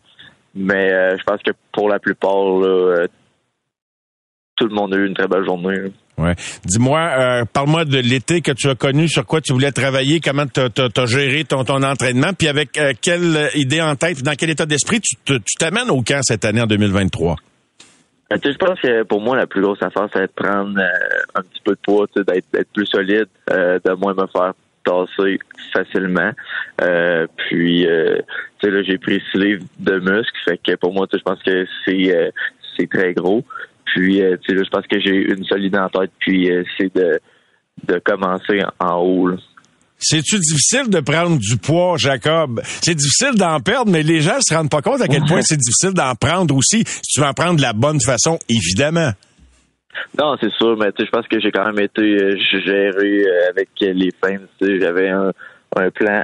H: Mais euh, je pense que pour la plupart, là, tout le monde a eu une très belle journée. là.
C: Ouais. Dis-moi, euh, parle-moi de l'été que tu as connu, sur quoi tu voulais travailler, comment tu as géré ton, ton entraînement, puis avec quelle idée en tête, dans quel état d'esprit tu t'amènes au camp cette année en 2023?
H: Euh, je pense que pour moi, la plus grosse affaire, c'est de prendre euh, un petit peu de poids, d'être plus solide, euh, de moins me faire tasser facilement. Euh, puis, euh, tu sais, là, j'ai pris six livres de muscles, fait que pour moi, je pense que c'est euh, c'est très gros. Puis, tu sais, je pense que j'ai une solide en tête, puis c'est de, de commencer en haut. là.
C: C'est-tu difficile de prendre du poids, Jacob? C'est difficile d'en perdre, mais les gens se rendent pas compte à quel point c'est difficile d'en prendre aussi, si tu veux en prendre de la bonne façon, évidemment.
H: Non, c'est sûr, mais je pense que j'ai quand même été euh, géré euh, avec les sais, j'avais un, un plan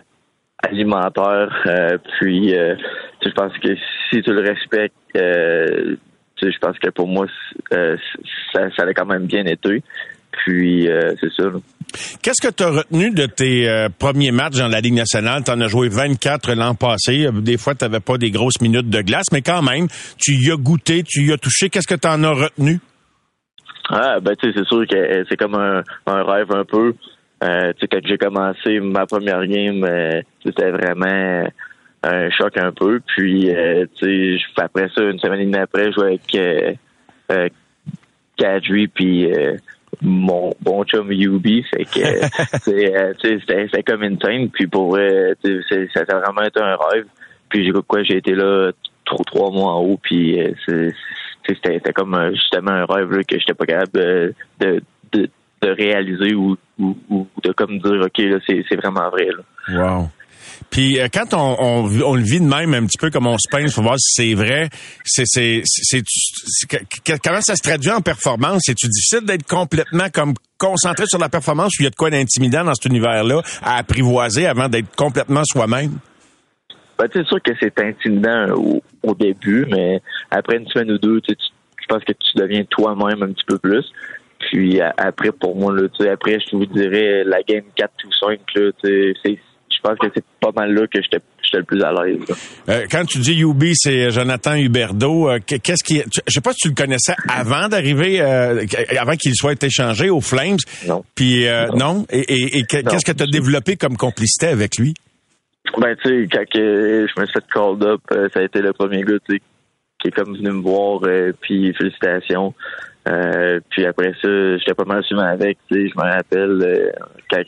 H: alimentaire, euh, puis je pense que si tu le respectes, je pense que pour moi, ça, ça a quand même bien été. Puis euh, c'est ça.
C: Qu'est-ce que tu as retenu de tes euh, premiers matchs dans la Ligue nationale? Tu en as joué 24 l'an passé. Des fois, tu n'avais pas des grosses minutes de glace, mais quand même, tu y as goûté, tu y as touché. Qu'est-ce que tu en as retenu?
H: Ah, ben tu sais, c'est sûr que euh, c'est comme un, un rêve un peu. Euh, tu sais, quand j'ai commencé ma première game, c'était vraiment un choc un peu. Puis, tu sais, après ça, une semaine et demie après, je jouais avec Kadri puis euh, mon bon chum Yubi. Fait que, euh, c'était comme une scène. Puis pour vrai, ça a vraiment été un rêve. Puis j'ai quoi, j'ai été là trois, trois mois en haut. Puis euh, c'était comme justement un rêve là, que j'étais pas capable euh, de, de, de réaliser ou, ou, ou de comme dire ok là c'est vraiment vrai là.
C: Wow. Puis euh, quand on, on, on le vit de même un petit peu comme on se pince pour voir si c'est vrai, c'est c'est c'est comment ça se traduit en performance? C'est-tu difficile d'être complètement comme concentré sur la performance ou il y a de quoi d'intimidant dans cet univers-là à apprivoiser avant d'être complètement soi-même?
H: Ben, c'est sûr que c'est intimidant au, au début, mais après une semaine ou deux, tu je pense que tu deviens toi-même un petit peu plus. Puis après, pour moi, là, après, je vous dirais la game 4 ou 5, là, c'est- pense que c'est pas mal là que j'étais j'étais le plus à l'aise.
C: Euh, quand tu dis UB, c'est Jonathan Huberdeau. Euh, que- Qu'est-ce qui, tu- je sais pas si tu le connaissais avant d'arriver, euh, avant qu'il soit échangé aux Flames.
H: Non.
C: Puis euh, non. Et, et- et que-
H: Non.
C: qu'est-ce que tu as développé comme complicité avec lui?
H: Ben, tu sais, quand je me suis fait call up, euh, ça a été le premier gars, qui est comme venu me voir, euh, puis félicitations. Euh, puis après ça, j'étais pas mal souvent avec, je me rappelle euh, quand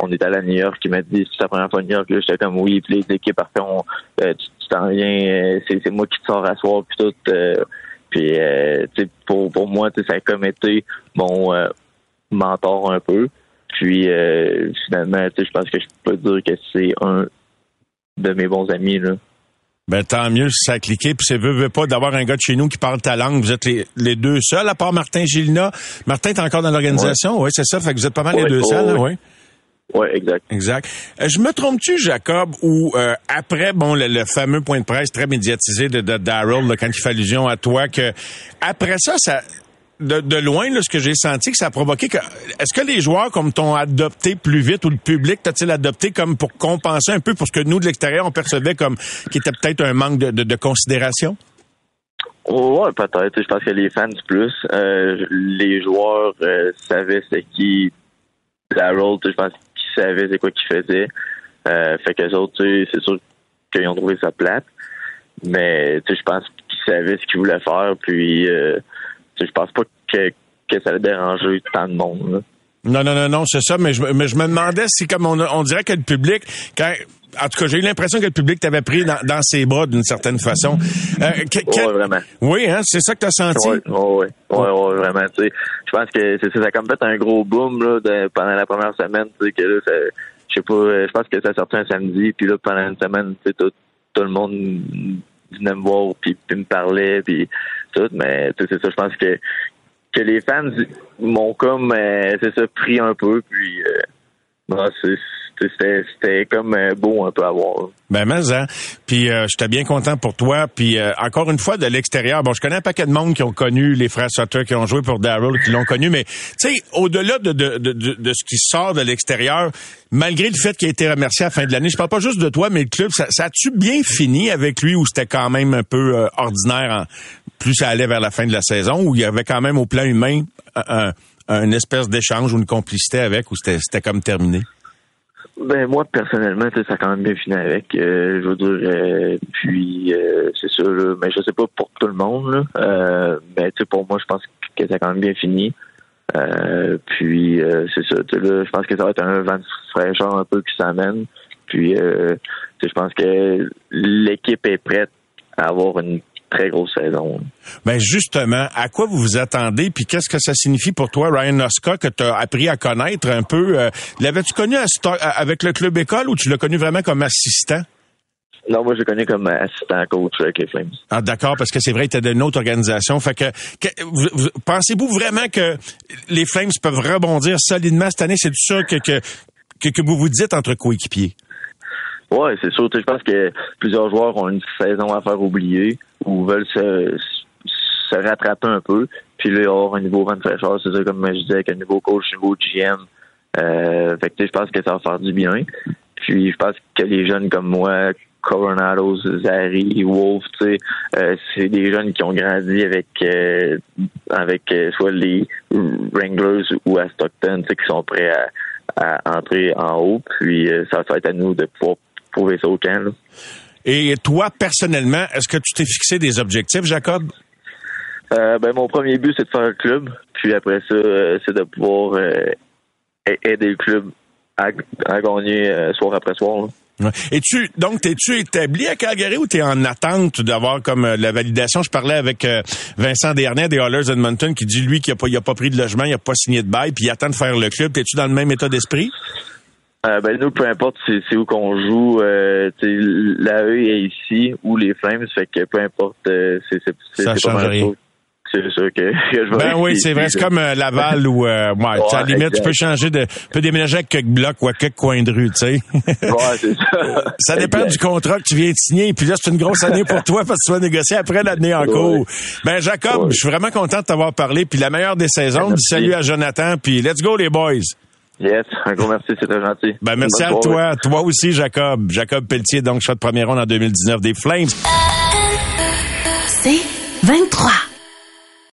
H: on est allé à New York, il m'a dit c'est ta première fois à New York, là, j'étais comme oui, puis les équipes après on, euh, tu tu t'en viens, euh, c'est, c'est moi qui te sors à soir, puis tout. euh, puis euh, tu sais, pour, pour moi, tu sais, ça a comme été mon euh, mentor un peu. Puis euh, finalement, tu sais, je pense que je peux dire que c'est un de mes bons amis là.
C: Ben tant mieux si ça a cliqué. Puis c'est veut, veut pas d'avoir un gars de chez nous qui parle ta langue. Vous êtes les, les deux seuls, à part Martin Gilina. Martin, t'es encore dans l'organisation? Oui, c'est ça. Fait que vous êtes pas mal les
H: Ouais,
C: deux
H: oh,
C: seuls,
H: oui.
C: oui.
H: Ouais, exact.
C: Exact. Euh, je me trompe-tu, Jacob, ou euh, après, bon, le, le fameux point de presse très médiatisé de, de Daryl, là, quand il fait allusion à toi, que après ça, ça de, de loin, là, ce que j'ai senti, que ça a provoqué que. Est-ce que les joueurs, comme t'ont adopté plus vite, ou le public t'a-t-il adopté comme pour compenser un peu pour ce que nous de l'extérieur on percevait comme qui était peut-être un manque de, de, de considération?
H: Ouais, peut-être. Je pense que les fans plus, euh, les joueurs euh, savaient c'est qui Daryl. Je pense qu'ils savaient c'est quoi qu'il faisait. Euh, fait que autres, c'est sûr qu'ils ont trouvé ça plate. Mais je pense qu'ils savaient ce qu'ils voulaient faire. Puis, euh, je pense pas que, que ça allait déranger tant de monde.
C: Non, non, non, non, c'est ça, mais je, mais je me demandais si, comme on, on dirait que le public, quand, en tout cas, j'ai eu l'impression que le public t'avait pris dans, dans ses bras d'une certaine façon. Euh, que- que-
H: Ouais, vraiment.
C: Oui, hein, c'est ça que t'as senti?
H: Ouais, ouais, ouais, vraiment. Tu sais, je pense que c'est ça, ça a comme fait un gros boom là, de- pendant la première semaine. Tu sais, que là, je sais pas, euh, je pense que ça sortait un samedi, puis là, pendant une semaine, tu sais, tout, tout le monde venait me voir, puis, puis me parlait, puis tout. Mais tu sais, c'est ça, je pense que que les fans m'ont comme, euh, c'est ça, pris un peu, puis euh, bon, c'est- c'était comme euh, beau un peu à voir.
C: Ben mais hein. Puis euh, j'étais bien content pour toi. Puis euh, encore une fois de l'extérieur. Bon, je connais un paquet de monde qui ont connu les frères Sutter, qui ont joué pour Daryl, qui l'ont connu. Mais tu sais, au-delà de, de, de, de, ce qui sort de l'extérieur, malgré le fait qu'il a été remercié à la fin de l'année, je parle pas juste de toi, mais le club, ça, ça a-tu bien fini avec lui ou c'était quand même un peu euh, ordinaire en, plus ça allait vers la fin de la saison, où il y avait quand même au plan humain un, un- espèce d'échange ou une complicité avec, ou c'était comme terminé?
H: Ben moi personnellement, ça a quand même bien fini avec. euh, je veux dire, euh, puis euh, c'est. Là, mais je sais pas pour tout le monde. Là, euh, mais tu sais, pour moi, je pense que ça a quand même bien fini. Euh, puis euh, c'est ça. Là, je pense que ça va être un vent de fraîcheur un peu qui s'amène. Puis euh, je pense que l'équipe est prête à avoir une très grosse saison.
C: Ben justement, à quoi vous vous attendez, puis qu'est-ce que ça signifie pour toi, Ryan Oscar, que tu as appris à connaître un peu? euh, L'avais-tu connu à avec le club école ou tu l'as connu vraiment comme assistant?
H: Non, moi, je le connais comme assistant coach avec les Flames.
C: Ah, d'accord, parce que c'est vrai, tu d'une autre organisation. Fait que, que- vous- vous- pensez-vous vraiment que les Flames peuvent rebondir solidement cette année? C'est que, que, que, que vous vous dites entre coéquipiers?
H: Ouais, c'est sûr. Je pense que plusieurs joueurs ont une saison à faire oublier ou veulent se, se rattraper un peu. Puis là, avoir un niveau vent de fraîcheur, c'est ça, comme je disais, avec un nouveau coach, un nouveau GM. Euh, fait que, je pense que ça va faire du bien. Puis je pense que les jeunes comme moi, Coronados, Zari, Wolf, tu sais, euh, c'est des jeunes qui ont grandi avec euh, avec euh, soit les Wranglers ou à Stockton, tu sais, qui sont prêts à, à entrer en haut. Puis euh, ça va être à nous de pouvoir prouver ça au camp. Là.
C: Et toi, personnellement, est-ce que tu t'es fixé des objectifs, Jacob?
H: Euh, ben, mon premier but, c'est de faire le club. Puis après ça, euh, c'est de pouvoir euh, aider le club à, à gagner soir après soir.
C: Ouais. Et tu donc t'es-tu établi à Calgary ou t'es en attente d'avoir comme la validation? Je parlais avec Vincent Desharnais des Oilers Edmonton qui dit lui qu'il a pas il a pas pris de logement, il a pas signé de bail, puis il attend de faire le club. T'es-tu dans le même état d'esprit?
H: Euh, ben nous, peu importe c'est, où qu'on joue, euh, tu sais, la E est ici ou les Flames, fait que peu importe, euh, c'est, c'est, c'est,
C: Ça change rien.
H: C'est ça que, que je vais
C: Ben oui, c'est vrai. C'est comme euh, Laval ou euh, ouais, à la
H: Ouais,
C: limite, tu peux changer de, tu peux déménager avec quelques blocs ou à quelques coins de rue, tu sais.
H: Ouais, c'est ça.
C: Ça dépend
H: Exact.
C: du contrat que tu viens de signer. Puis là, c'est une grosse année pour toi parce que tu vas négocier après l'année en
H: Ouais.
C: cours. Ben, Jacob,
H: Ouais.
C: je suis vraiment content de t'avoir parlé. Puis la meilleure des saisons. Salut à Jonathan. Puis let's go, les boys.
H: Yes, un gros merci, c'est très gentil.
C: Ben, merci à toi. Toi aussi, Jacob. Jacob Pelletier, donc, choix de première ronde en 2019 des Flames.
I: C'est 23.